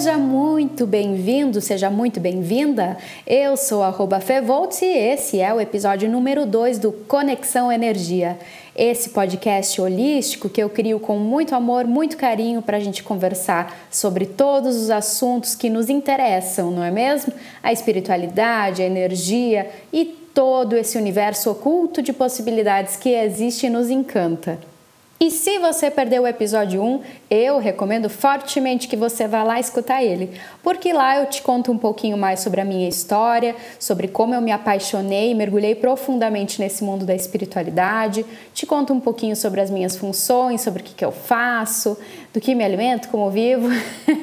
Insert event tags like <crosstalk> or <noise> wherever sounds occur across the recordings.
Seja muito bem-vindo, seja muito bem-vinda. Eu sou arroba Fevoltz e esse é o episódio número 2 do Conexão Energia. Esse podcast holístico que eu crio com muito amor, muito carinho para a gente conversar sobre todos os assuntos que nos interessam, não é mesmo? A espiritualidade, a energia e todo esse universo oculto de possibilidades que existe e nos encanta. E se você perdeu o episódio 1, eu recomendo fortemente que você vá lá escutar ele, porque lá eu te conto um pouquinho mais sobre a minha história, sobre como eu me apaixonei e mergulhei profundamente nesse mundo da espiritualidade, te conto um pouquinho sobre as minhas funções, sobre o que, que eu faço, do que me alimento, como vivo,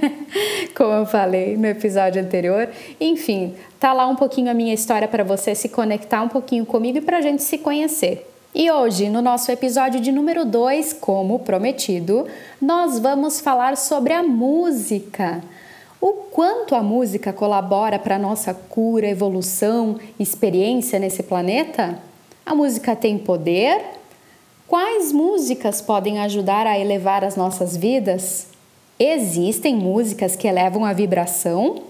<laughs> como eu falei no episódio anterior. Enfim, tá lá um pouquinho a minha história para você se conectar um pouquinho comigo e para a gente se conhecer. E hoje, no nosso episódio de número 2, como prometido, nós vamos falar sobre a música. O quanto a música colabora para a nossa cura, evolução, experiência nesse planeta? A música tem poder? Quais músicas podem ajudar a elevar as nossas vidas? Existem músicas que elevam a vibração?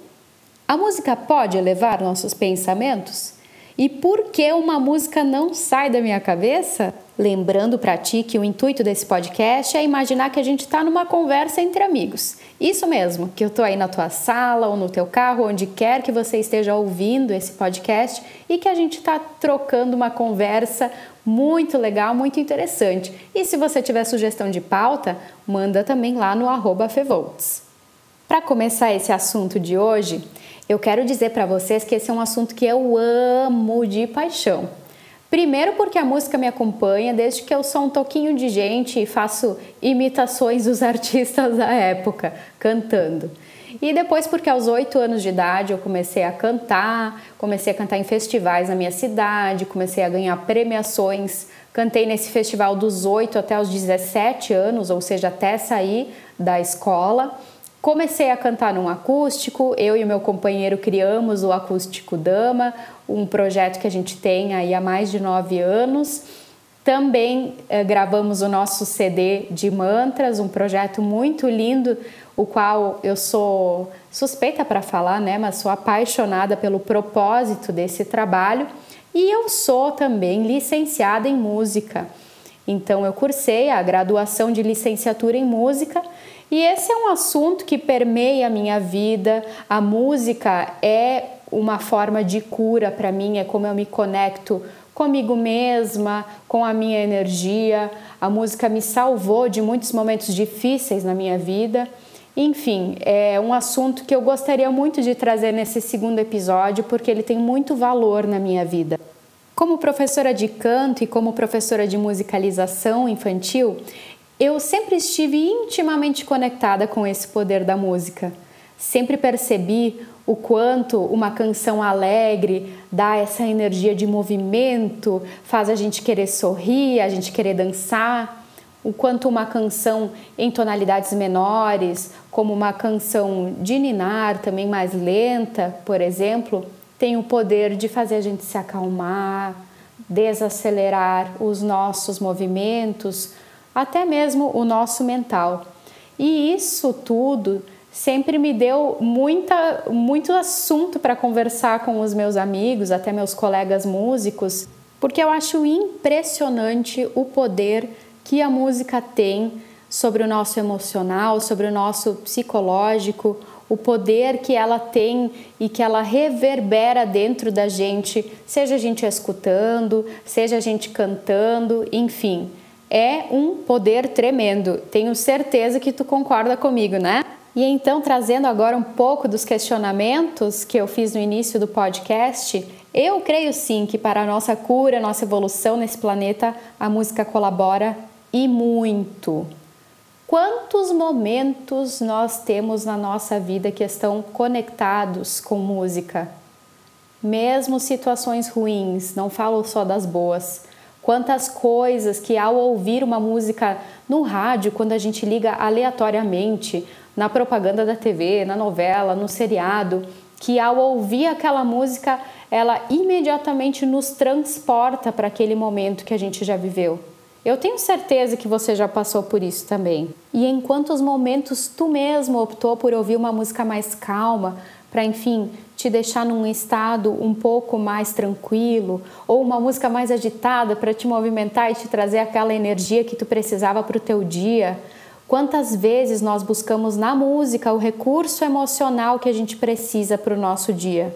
A música pode elevar nossos pensamentos? E por que uma música não sai da minha cabeça? Lembrando para ti que o intuito desse podcast é imaginar que a gente está numa conversa entre amigos. Isso mesmo, que eu estou aí na tua sala ou no teu carro, onde quer que você esteja ouvindo esse podcast e que a gente está trocando uma conversa muito legal, muito interessante. E se você tiver sugestão de pauta, manda também lá no arroba Fevolts. Para começar esse assunto de hoje, eu quero dizer para vocês que esse é um assunto que eu amo de paixão. Primeiro, porque a música me acompanha desde que eu sou um toquinho de gente e faço imitações dos <laughs> artistas da época, cantando. E depois, porque aos oito anos de idade eu comecei a cantar, comecei a cantar em festivais na minha cidade, comecei a ganhar premiações. Cantei nesse festival dos oito até os 17 anos, ou seja, até sair da escola. Comecei a cantar num acústico, eu e o meu companheiro criamos o Acústico Dama, um projeto que a gente tem aí há mais de nove anos. Também eh, gravamos o nosso CD de mantras, um projeto muito lindo, o qual eu sou suspeita para falar, né? Mas sou apaixonada pelo propósito desse trabalho. E eu sou também licenciada em música. Então eu cursei a graduação de licenciatura em música e esse é um assunto que permeia a minha vida. A música é uma forma de cura para mim, é como eu me conecto comigo mesma, com a minha energia. A música me salvou de muitos momentos difíceis na minha vida. Enfim, é um assunto que eu gostaria muito de trazer nesse segundo episódio porque ele tem muito valor na minha vida. Como professora de canto e como professora de musicalização infantil, eu sempre estive intimamente conectada com esse poder da música. Sempre percebi o quanto uma canção alegre dá essa energia de movimento, faz a gente querer sorrir, a gente querer dançar. O quanto uma canção em tonalidades menores, como uma canção de ninar, também mais lenta, por exemplo, tem o poder de fazer a gente se acalmar, desacelerar os nossos movimentos, até mesmo o nosso mental. E isso tudo sempre me deu muita, muito assunto para conversar com os meus amigos, até meus colegas músicos, porque eu acho impressionante o poder que a música tem sobre o nosso emocional, sobre o nosso psicológico, o poder que ela tem e que ela reverbera dentro da gente, seja a gente escutando, seja a gente cantando, enfim é um poder tremendo. Tenho certeza que tu concorda comigo, né? E então, trazendo agora um pouco dos questionamentos que eu fiz no início do podcast, eu creio sim que para a nossa cura, nossa evolução nesse planeta, a música colabora e muito. Quantos momentos nós temos na nossa vida que estão conectados com música? Mesmo situações ruins, não falo só das boas, Quantas coisas que ao ouvir uma música no rádio, quando a gente liga aleatoriamente, na propaganda da TV, na novela, no seriado, que ao ouvir aquela música, ela imediatamente nos transporta para aquele momento que a gente já viveu. Eu tenho certeza que você já passou por isso também. E em quantos momentos tu mesmo optou por ouvir uma música mais calma, para enfim te deixar num estado um pouco mais tranquilo, ou uma música mais agitada para te movimentar e te trazer aquela energia que tu precisava para o teu dia. Quantas vezes nós buscamos na música o recurso emocional que a gente precisa para o nosso dia?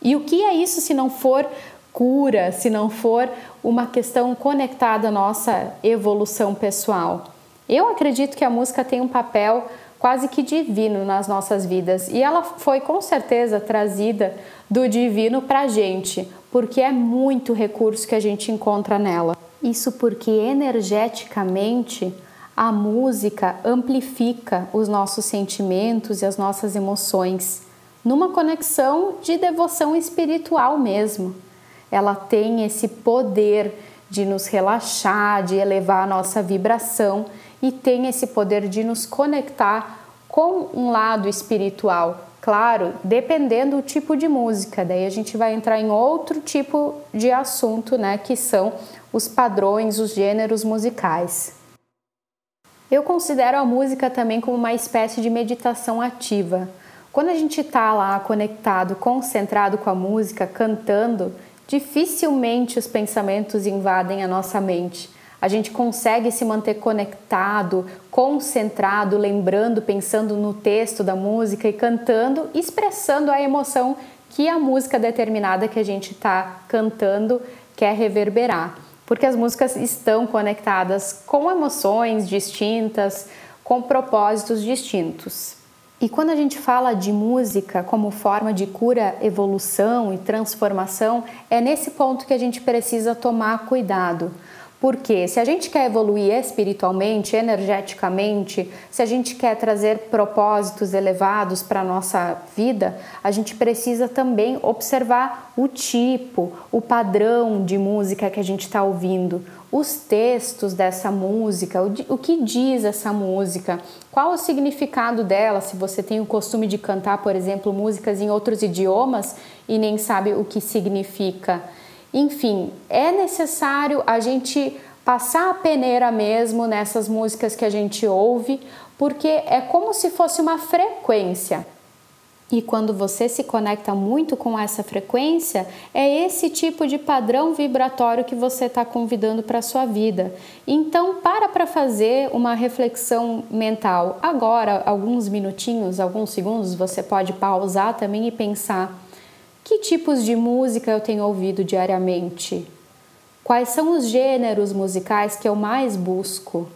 E o que é isso se não for cura, se não for uma questão conectada à nossa evolução pessoal? Eu acredito que a música tem um papel quase que divino nas nossas vidas e ela foi com certeza trazida do divino para a gente, porque é muito recurso que a gente encontra nela. Isso porque energeticamente a música amplifica os nossos sentimentos e as nossas emoções, numa conexão de devoção espiritual mesmo. Ela tem esse poder de nos relaxar, de elevar a nossa vibração e tem esse poder de nos conectar com um lado espiritual. Claro, dependendo do tipo de música, daí a gente vai entrar em outro tipo de assunto, né, que são os padrões, os gêneros musicais. Eu considero a música também como uma espécie de meditação ativa. Quando a gente está lá conectado, concentrado com a música, cantando, dificilmente os pensamentos invadem a nossa mente. A gente consegue se manter conectado, concentrado, lembrando, pensando no texto da música e cantando, expressando a emoção que a música determinada que a gente está cantando quer reverberar porque as músicas estão conectadas com emoções distintas, com propósitos distintos. E quando a gente fala de música como forma de cura, evolução e transformação, é nesse ponto que a gente precisa tomar cuidado porque se a gente quer evoluir espiritualmente, energeticamente, se a gente quer trazer propósitos elevados para a nossa vida, a gente precisa também observar o tipo, o padrão de música que a gente está ouvindo, os textos dessa música, o que diz essa música, qual o significado dela, se você tem o costume de cantar, por exemplo, músicas em outros idiomas e nem sabe o que significa. Enfim, é necessário a gente passar a peneira mesmo nessas músicas que a gente ouve, porque é como se fosse uma frequência. E quando você se conecta muito com essa frequência, é esse tipo de padrão vibratório que você está convidando para a sua vida. Então, para para fazer uma reflexão mental. Agora, alguns minutinhos, alguns segundos, você pode pausar também e pensar que tipos de música eu tenho ouvido diariamente? Quais são os gêneros musicais que eu mais busco?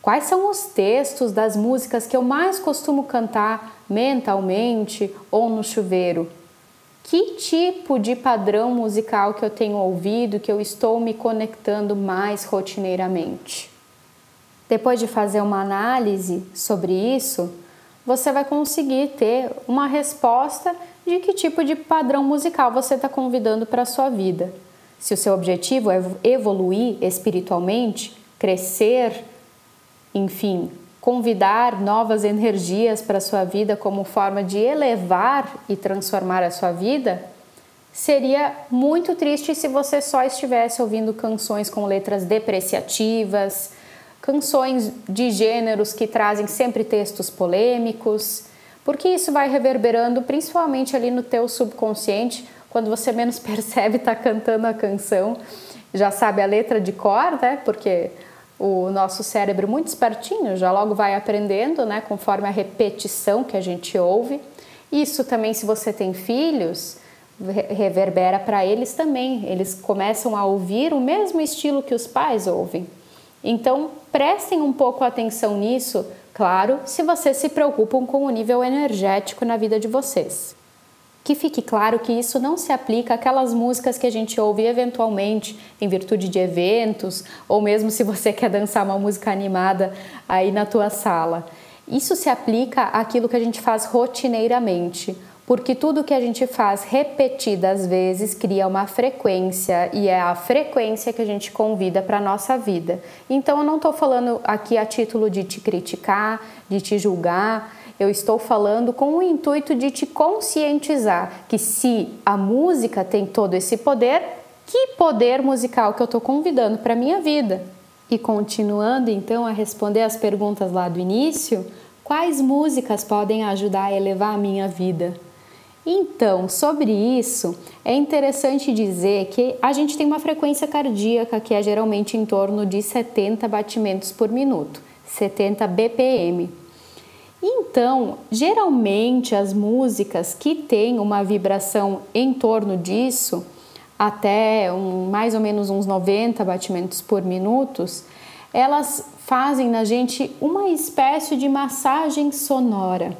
Quais são os textos das músicas que eu mais costumo cantar mentalmente ou no chuveiro? Que tipo de padrão musical que eu tenho ouvido que eu estou me conectando mais rotineiramente? Depois de fazer uma análise sobre isso, você vai conseguir ter uma resposta de que tipo de padrão musical você está convidando para a sua vida. Se o seu objetivo é evoluir espiritualmente, crescer, enfim, convidar novas energias para a sua vida como forma de elevar e transformar a sua vida, seria muito triste se você só estivesse ouvindo canções com letras depreciativas, canções de gêneros que trazem sempre textos polêmicos porque isso vai reverberando principalmente ali no teu subconsciente, quando você menos <laughs> percebe tá cantando a canção, já sabe a letra de cor, né? Porque o nosso cérebro muito espertinho já logo vai aprendendo, né, conforme a repetição que a gente ouve. Isso também se você tem filhos, reverbera para eles também. Eles começam a ouvir o mesmo estilo que os pais ouvem. Então, prestem um pouco atenção nisso Claro, se vocês se preocupam com o nível energético na vida de vocês. Que fique claro que isso não se aplica àquelas músicas que a gente ouve eventualmente em virtude de eventos, ou mesmo se você <laughs> quer dançar uma música animada aí na tua sala. Isso se aplica àquilo que a gente faz rotineiramente, porque tudo que a gente faz repetidas vezes cria uma frequência e é a frequência que a gente convida para a nossa vida. Então eu não estou falando aqui a título de te criticar, de te julgar, eu estou falando com o intuito de te conscientizar que se a música tem todo esse poder, que poder musical que eu estou convidando para a minha vida? E continuando então a responder as perguntas lá do início, quais músicas podem ajudar a elevar a minha vida? Então, sobre isso, é interessante dizer que a gente tem uma frequência cardíaca que é geralmente em torno de 70 batimentos por minuto, 70 BPM. Então, geralmente as músicas que têm uma vibração em torno disso, até um, mais ou menos uns 90 batimentos por minuto, elas fazem na gente uma espécie de massagem sonora,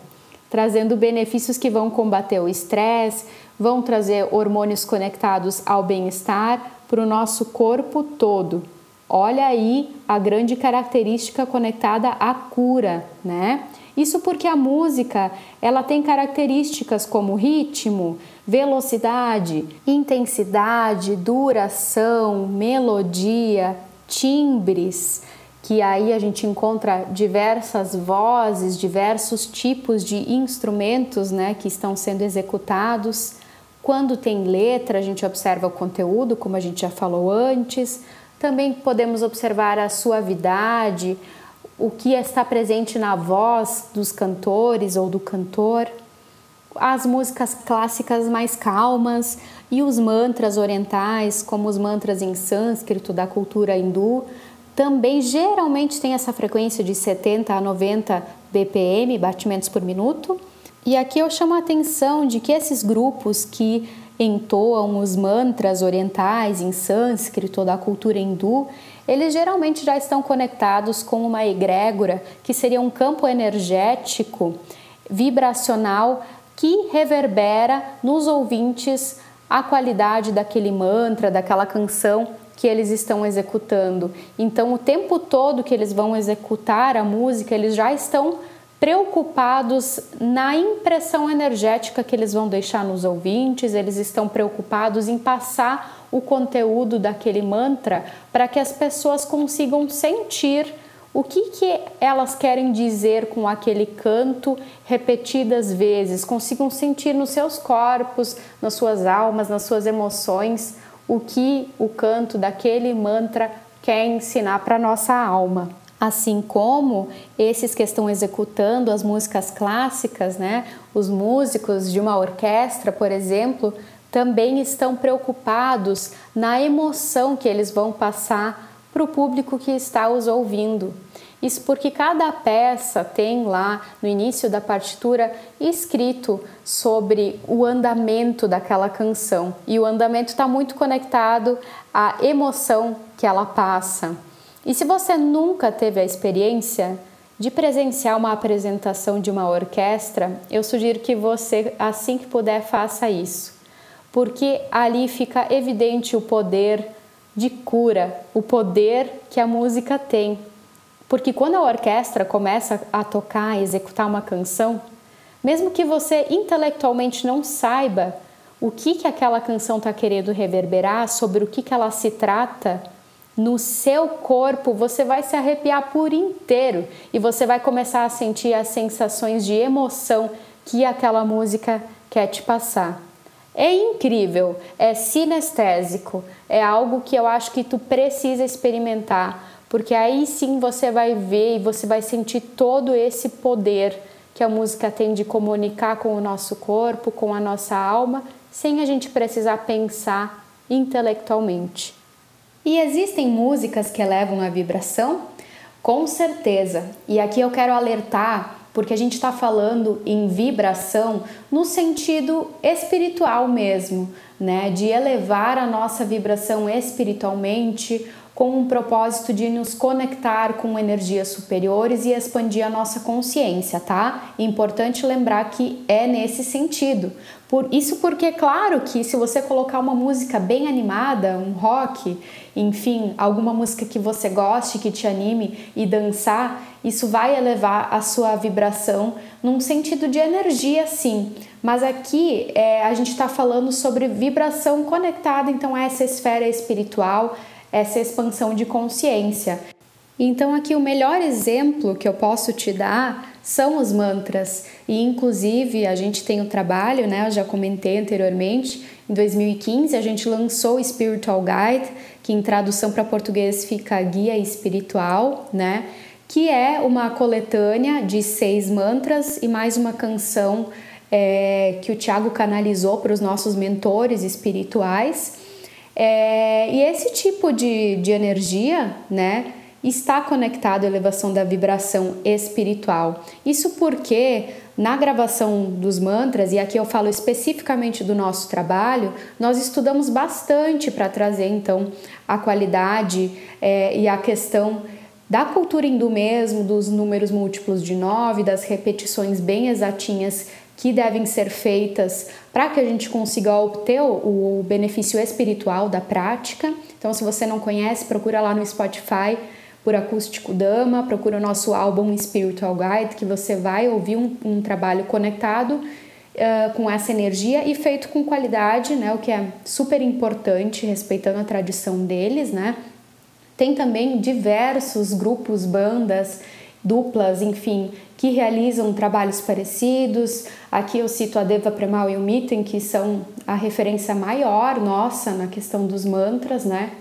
trazendo benefícios que vão combater o estresse, vão trazer hormônios conectados ao bem-estar para o nosso corpo todo. Olha aí a grande característica conectada à cura, né? Isso porque a música, ela tem características como ritmo, velocidade, intensidade, duração, melodia, timbres, que aí a gente encontra diversas vozes, diversos tipos de instrumentos, né, que estão sendo executados. Quando tem letra, a gente observa o conteúdo, como a gente já falou antes. Também podemos observar a suavidade, o que está presente na voz dos cantores ou do cantor, as músicas clássicas mais calmas e os mantras orientais, como os mantras em sânscrito da cultura hindu, também geralmente tem essa frequência de 70 a 90 BPM, batimentos por minuto. E aqui eu chamo a atenção de que esses grupos que entoam os mantras orientais em sânscrito da cultura hindu, eles geralmente já estão conectados com uma egrégora, que seria um campo energético vibracional que reverbera nos ouvintes a qualidade daquele mantra, daquela canção que eles estão executando. Então, o tempo todo que eles vão executar a música, eles já estão preocupados na impressão energética que eles vão deixar nos ouvintes, eles estão preocupados em passar o conteúdo daquele mantra para que as pessoas consigam sentir o que, que elas querem dizer com aquele canto repetidas vezes, consigam sentir nos seus corpos, nas suas almas, nas suas emoções, o que o canto daquele mantra quer ensinar para nossa alma. Assim como esses que estão executando as músicas clássicas, né? Os músicos de uma orquestra, por exemplo, também estão preocupados na emoção que eles vão passar para o público que está os ouvindo. Isso porque cada peça tem lá no início da partitura escrito sobre o andamento daquela canção e o andamento está muito conectado à emoção que ela passa. E se você nunca teve a experiência de presenciar uma apresentação de uma orquestra, eu sugiro que você, assim que puder, faça isso porque ali fica evidente o poder de cura, o poder que a música tem. Porque quando a orquestra começa a tocar, a executar uma canção, mesmo que você intelectualmente não saiba o que, que aquela canção está querendo reverberar, sobre o que, que ela se trata, no seu corpo você vai se arrepiar por inteiro e você vai começar a sentir as sensações de emoção que aquela música quer te passar. É incrível, é sinestésico, é algo que eu acho que tu precisa experimentar, porque aí sim você vai ver e você vai sentir todo esse poder que a música tem de comunicar com o nosso corpo, com a nossa alma, sem a gente precisar pensar intelectualmente. E existem músicas que elevam a vibração? Com certeza. E aqui eu quero alertar porque a gente está falando em vibração no sentido espiritual mesmo, né? De elevar a nossa vibração espiritualmente com um propósito de nos conectar com energias superiores e expandir a nossa consciência, tá? É importante lembrar que é nesse sentido. Por isso porque claro que se você colocar uma música bem animada, um rock, enfim, alguma música que você goste, que te anime e dançar, isso vai elevar a sua vibração num sentido de energia, sim. Mas aqui é, a gente está falando sobre vibração conectada, então a essa esfera espiritual essa expansão de consciência. Então, aqui o melhor exemplo que eu posso te dar são os mantras. E, inclusive, a gente tem o trabalho, né? Eu já comentei anteriormente. Em 2015, a gente lançou o Spiritual Guide, que em tradução para português fica Guia Espiritual, né? Que é uma coletânea de seis mantras e mais uma canção é, que o Tiago canalizou para os nossos mentores espirituais. É, e esse tipo de, de energia, né? está conectado à elevação da vibração espiritual. Isso porque na gravação dos mantras, e aqui eu falo especificamente do nosso trabalho, nós estudamos bastante para trazer então a qualidade é, e a questão da cultura hindu mesmo, dos números múltiplos de nove, das repetições bem exatinhas que devem ser feitas para que a gente consiga obter o, o benefício espiritual da prática. Então, se você não conhece, procura lá no Spotify por Acústico Dama, procura o nosso álbum Spiritual Guide, que você vai ouvir um, um trabalho conectado uh, com essa energia e feito com qualidade, né, o que é super importante, respeitando a tradição deles, né. Tem também diversos grupos, bandas, duplas, enfim, que realizam trabalhos parecidos. Aqui eu cito a Deva Premal e o Mitten, que são a referência maior nossa na questão dos mantras, né?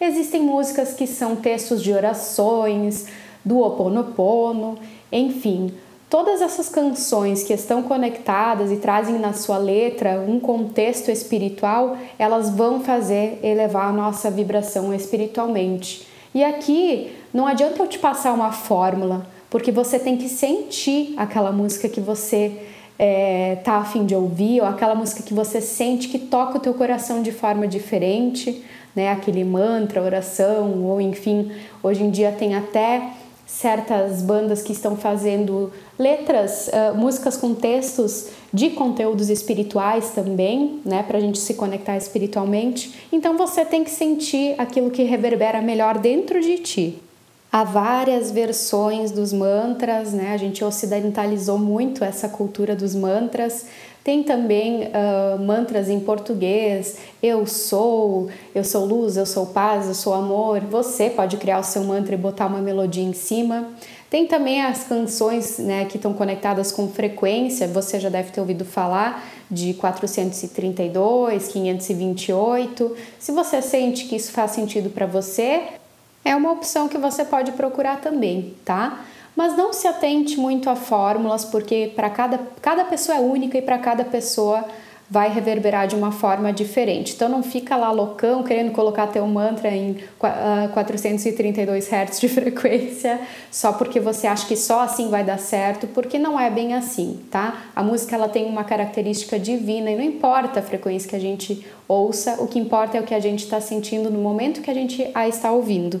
Existem músicas que são textos de orações, do Ho Oponopono, enfim, todas essas canções que estão conectadas e trazem na sua letra um contexto espiritual, elas vão fazer elevar a nossa vibração espiritualmente. E aqui não adianta eu te passar uma fórmula, porque você tem que sentir aquela música que você é, tá afim de ouvir, ou aquela música que você sente que toca o teu coração de forma diferente né, aquele mantra, oração, ou enfim, hoje em dia tem até certas bandas que estão fazendo letras, uh, músicas com textos de conteúdos espirituais também, né, para a gente se conectar espiritualmente. Então você tem que sentir aquilo que reverbera melhor dentro de ti. Há várias versões dos mantras, né? A gente ocidentalizou muito essa cultura dos mantras. Tem também uh, mantras em português, eu sou, eu sou luz, eu sou paz, eu sou amor. Você pode criar o seu mantra e botar uma melodia em cima. Tem também as canções né, que estão conectadas com frequência, você já deve ter ouvido falar de 432, 528. Se você sente que isso faz sentido para você, é uma opção que você pode procurar também, tá? Mas não se atente muito a fórmulas, porque para cada, cada pessoa é única e para cada pessoa vai reverberar de uma forma diferente. Então não fica lá loucão querendo colocar teu mantra em 432 ah, Hz de <laughs> frequência só porque você acha que só assim vai dar certo, porque não é bem assim, tá? A música ela tem uma característica divina e não importa a frequência que a gente ouça, o que importa é o que a gente está sentindo no momento que a gente a está ouvindo.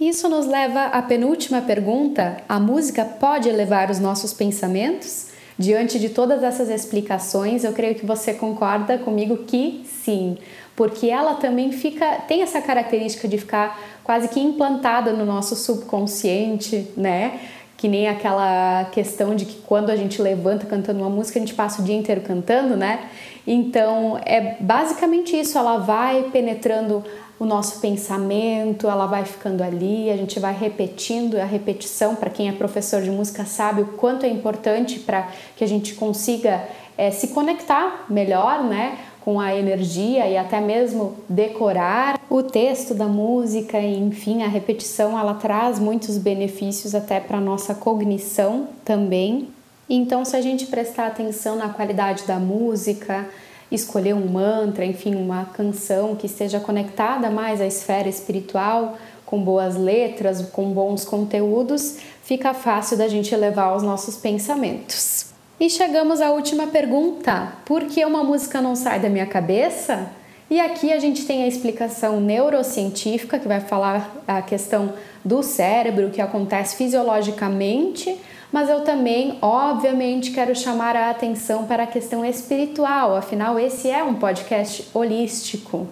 Isso nos leva à penúltima pergunta: a música pode elevar os nossos pensamentos? Diante de todas essas explicações, eu creio que você concorda comigo que sim, porque ela também fica tem essa característica de ficar quase que implantada no nosso subconsciente, né? Que nem aquela questão de que quando a gente levanta cantando uma música, a gente passa o dia inteiro cantando, né? Então, é basicamente isso, ela vai penetrando o nosso pensamento, ela vai ficando ali, a gente vai repetindo, a repetição, para quem é professor de música sabe o quanto é importante para que a gente consiga é, se conectar melhor, né? Com a energia e até mesmo decorar o texto da música, enfim, a repetição ela traz muitos benefícios até para nossa cognição também. Então, se a gente prestar atenção na qualidade da música, escolher um mantra, enfim, uma canção que esteja conectada mais à esfera espiritual, com boas letras, com bons conteúdos, fica fácil da gente elevar os nossos pensamentos. E chegamos à última pergunta: por que uma música não sai da minha cabeça? E aqui a gente tem a explicação neurocientífica que vai falar a questão do cérebro, o que acontece fisiologicamente mas eu também, obviamente, quero chamar a atenção para a questão espiritual, afinal, esse é um podcast holístico.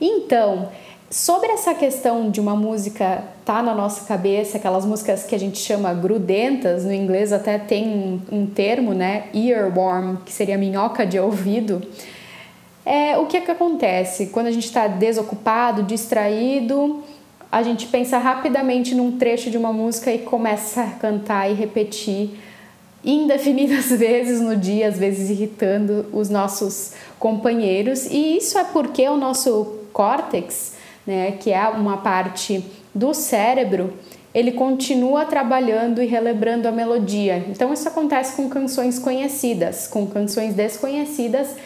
Então, sobre essa questão de uma música tá na nossa cabeça, aquelas músicas que a gente chama grudentas, no inglês até tem um, um termo, né? Earworm, que seria minhoca de ouvido. É, o que é que acontece quando a gente está desocupado, distraído? A gente pensa rapidamente num trecho de uma música e começa a cantar e repetir indefinidas <laughs> vezes no dia, às vezes irritando os nossos companheiros. E isso é porque o nosso córtex né, que é uma parte do cérebro, ele continua trabalhando e relembrando a melodia. Então isso acontece com canções conhecidas, com canções desconhecidas,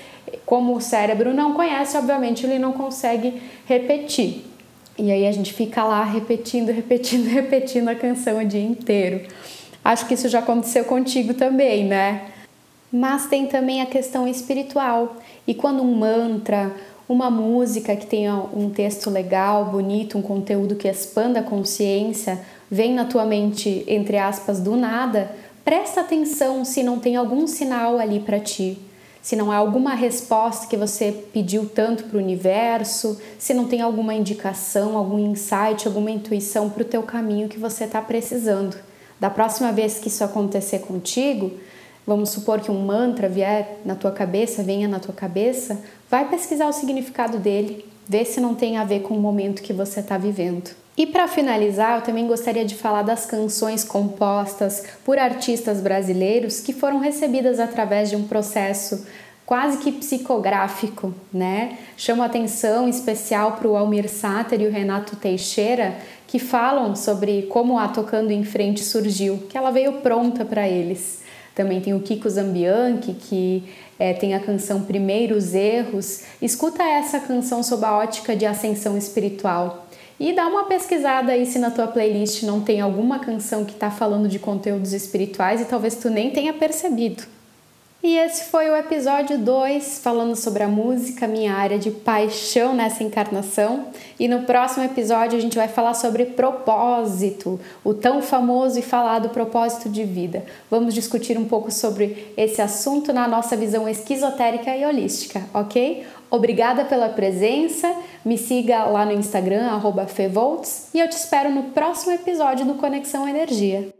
como o cérebro não conhece, obviamente ele não consegue repetir. E aí a gente fica lá repetindo, repetindo, <laughs> repetindo a canção o dia inteiro. Acho que isso já aconteceu contigo também, né? Mas tem também a questão espiritual. E quando um mantra, uma música que tenha um texto legal, bonito, um conteúdo que expanda a consciência, vem na tua mente, entre aspas, do nada, presta atenção se não tem algum sinal ali para ti. Se não há alguma resposta que você pediu tanto para o universo, se não tem alguma indicação, algum insight, alguma intuição para o teu caminho que você está precisando. Da próxima vez que isso acontecer contigo, vamos supor que um mantra vier na tua cabeça, venha na tua cabeça, vai pesquisar o significado dele, vê se não tem a ver com o momento que você está vivendo. E para finalizar, eu também gostaria de falar das canções compostas por artistas brasileiros que foram recebidas através de um processo quase que psicográfico, né? Chamo atenção especial para o Almir Sater e o Renato Teixeira, que falam sobre como a Tocando em Frente surgiu, que ela veio pronta para eles. Também tem o Kiko Zambianchi, que é, tem a canção Primeiros Erros. Escuta essa canção sob a ótica de ascensão espiritual. E dá uma pesquisada aí se na tua playlist não tem alguma canção que está falando de conteúdos espirituais e talvez tu nem tenha percebido. E esse foi o episódio 2, falando sobre a música, minha área de paixão nessa encarnação. E no próximo episódio a gente vai falar sobre propósito, o tão famoso e falado propósito de vida. Vamos discutir um pouco sobre esse assunto na nossa visão esquizotérica e holística, ok? Obrigada pela presença, me siga lá no Instagram, fevolts, e eu te espero no próximo episódio do Conexão Energia.